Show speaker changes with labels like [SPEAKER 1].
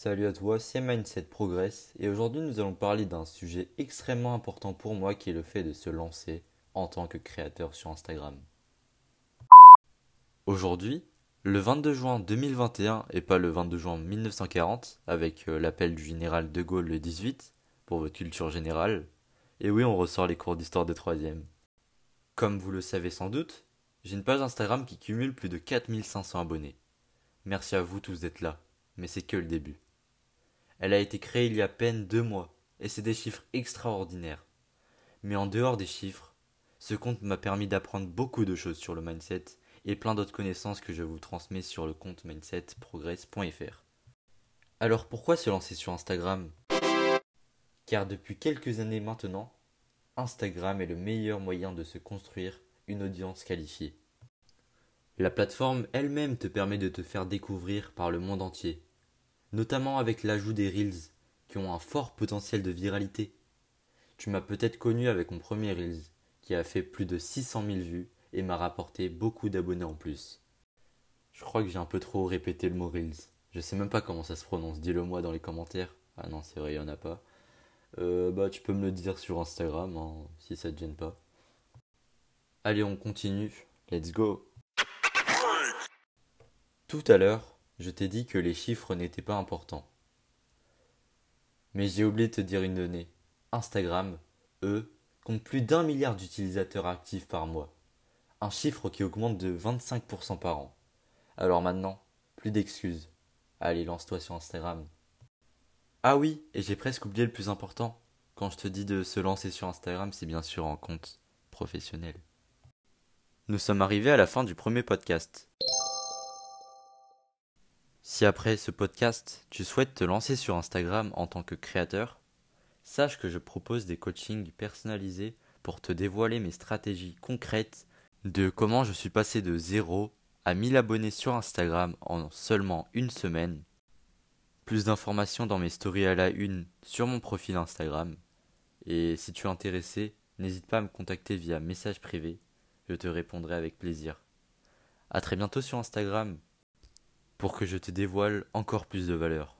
[SPEAKER 1] Salut à toi, c'est Mindset Progress et aujourd'hui nous allons parler d'un sujet extrêmement important pour moi qui est le fait de se lancer en tant que créateur sur Instagram. Aujourd'hui, le 22 juin 2021 et pas le 22 juin 1940 avec euh, l'appel du général de Gaulle le 18 pour votre culture générale. Et oui, on ressort les cours d'histoire de 3 Comme vous le savez sans doute, j'ai une page Instagram qui cumule plus de 4500 abonnés. Merci à vous tous d'être là, mais c'est que le début. Elle a été créée il y a à peine deux mois, et c'est des chiffres extraordinaires. Mais en dehors des chiffres, ce compte m'a permis d'apprendre beaucoup de choses sur le mindset et plein d'autres connaissances que je vous transmets sur le compte mindsetprogress.fr. Alors pourquoi se lancer sur Instagram? Car depuis quelques années maintenant, Instagram est le meilleur moyen de se construire une audience qualifiée. La plateforme elle-même te permet de te faire découvrir par le monde entier notamment avec l'ajout des Reels, qui ont un fort potentiel de viralité. Tu m'as peut-être connu avec mon premier Reels, qui a fait plus de 600 000 vues et m'a rapporté beaucoup d'abonnés en plus. Je crois que j'ai un peu trop répété le mot Reels. Je sais même pas comment ça se prononce, dis-le moi dans les commentaires. Ah non, c'est vrai, il y en a pas. Euh, bah, tu peux me le dire sur Instagram, hein, si ça te gêne pas. Allez, on continue. Let's go. Tout à l'heure, je t'ai dit que les chiffres n'étaient pas importants. Mais j'ai oublié de te dire une donnée. Instagram, eux, compte plus d'un milliard d'utilisateurs actifs par mois. Un chiffre qui augmente de 25% par an. Alors maintenant, plus d'excuses. Allez, lance-toi sur Instagram. Ah oui, et j'ai presque oublié le plus important. Quand je te dis de se lancer sur Instagram, c'est bien sûr en compte professionnel. Nous sommes arrivés à la fin du premier podcast. Si après ce podcast, tu souhaites te lancer sur Instagram en tant que créateur, sache que je propose des coachings personnalisés pour te dévoiler mes stratégies concrètes de comment je suis passé de 0 à 1000 abonnés sur Instagram en seulement une semaine. Plus d'informations dans mes stories à la une sur mon profil Instagram. Et si tu es intéressé, n'hésite pas à me contacter via message privé, je te répondrai avec plaisir. A très bientôt sur Instagram pour que je te dévoile encore plus de valeur.